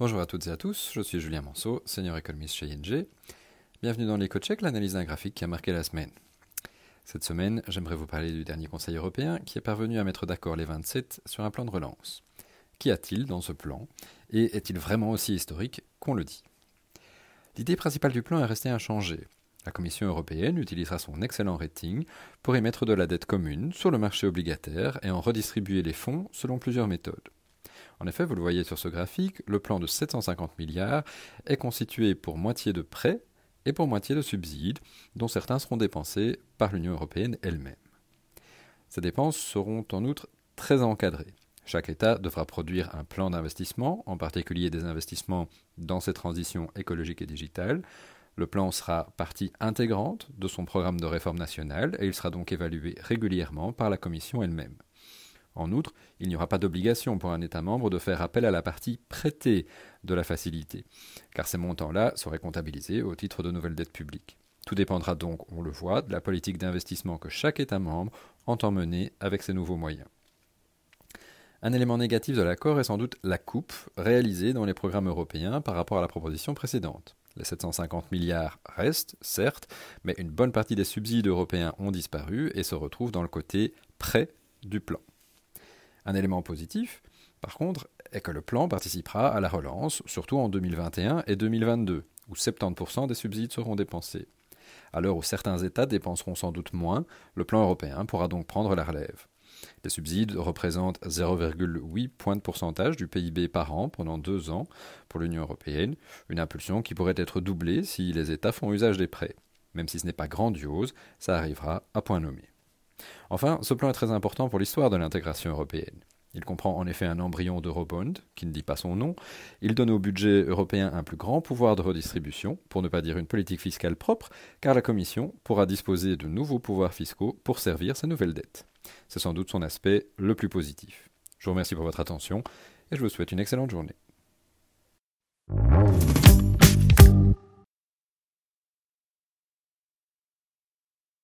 Bonjour à toutes et à tous, je suis Julien Manceau, senior économiste chez ING. Bienvenue dans l'éco-check, l'analyse d'un graphique qui a marqué la semaine. Cette semaine, j'aimerais vous parler du dernier Conseil européen qui est parvenu à mettre d'accord les 27 sur un plan de relance. Qu'y a-t-il dans ce plan Et est-il vraiment aussi historique qu'on le dit? L'idée principale du plan est restée inchangée. La Commission européenne utilisera son excellent rating pour émettre de la dette commune sur le marché obligataire et en redistribuer les fonds selon plusieurs méthodes. En effet, vous le voyez sur ce graphique, le plan de 750 milliards est constitué pour moitié de prêts et pour moitié de subsides, dont certains seront dépensés par l'Union européenne elle-même. Ces dépenses seront en outre très encadrées. Chaque État devra produire un plan d'investissement, en particulier des investissements dans ses transitions écologiques et digitales. Le plan sera partie intégrante de son programme de réforme nationale et il sera donc évalué régulièrement par la Commission elle-même. En outre, il n'y aura pas d'obligation pour un État membre de faire appel à la partie prêtée de la facilité, car ces montants-là seraient comptabilisés au titre de nouvelles dettes publiques. Tout dépendra donc, on le voit, de la politique d'investissement que chaque État membre entend mener avec ces nouveaux moyens. Un élément négatif de l'accord est sans doute la coupe réalisée dans les programmes européens par rapport à la proposition précédente. Les 750 milliards restent, certes, mais une bonne partie des subsides européens ont disparu et se retrouvent dans le côté prêt du plan. Un élément positif, par contre, est que le plan participera à la relance, surtout en 2021 et 2022, où 70% des subsides seront dépensés. À l'heure où certains États dépenseront sans doute moins, le plan européen pourra donc prendre la relève. Les subsides représentent 0,8 points de pourcentage du PIB par an pendant deux ans pour l'Union européenne, une impulsion qui pourrait être doublée si les États font usage des prêts. Même si ce n'est pas grandiose, ça arrivera à point nommé. Enfin, ce plan est très important pour l'histoire de l'intégration européenne. Il comprend en effet un embryon d'Eurobond, qui ne dit pas son nom. Il donne au budget européen un plus grand pouvoir de redistribution, pour ne pas dire une politique fiscale propre, car la Commission pourra disposer de nouveaux pouvoirs fiscaux pour servir sa nouvelle dette. C'est sans doute son aspect le plus positif. Je vous remercie pour votre attention et je vous souhaite une excellente journée.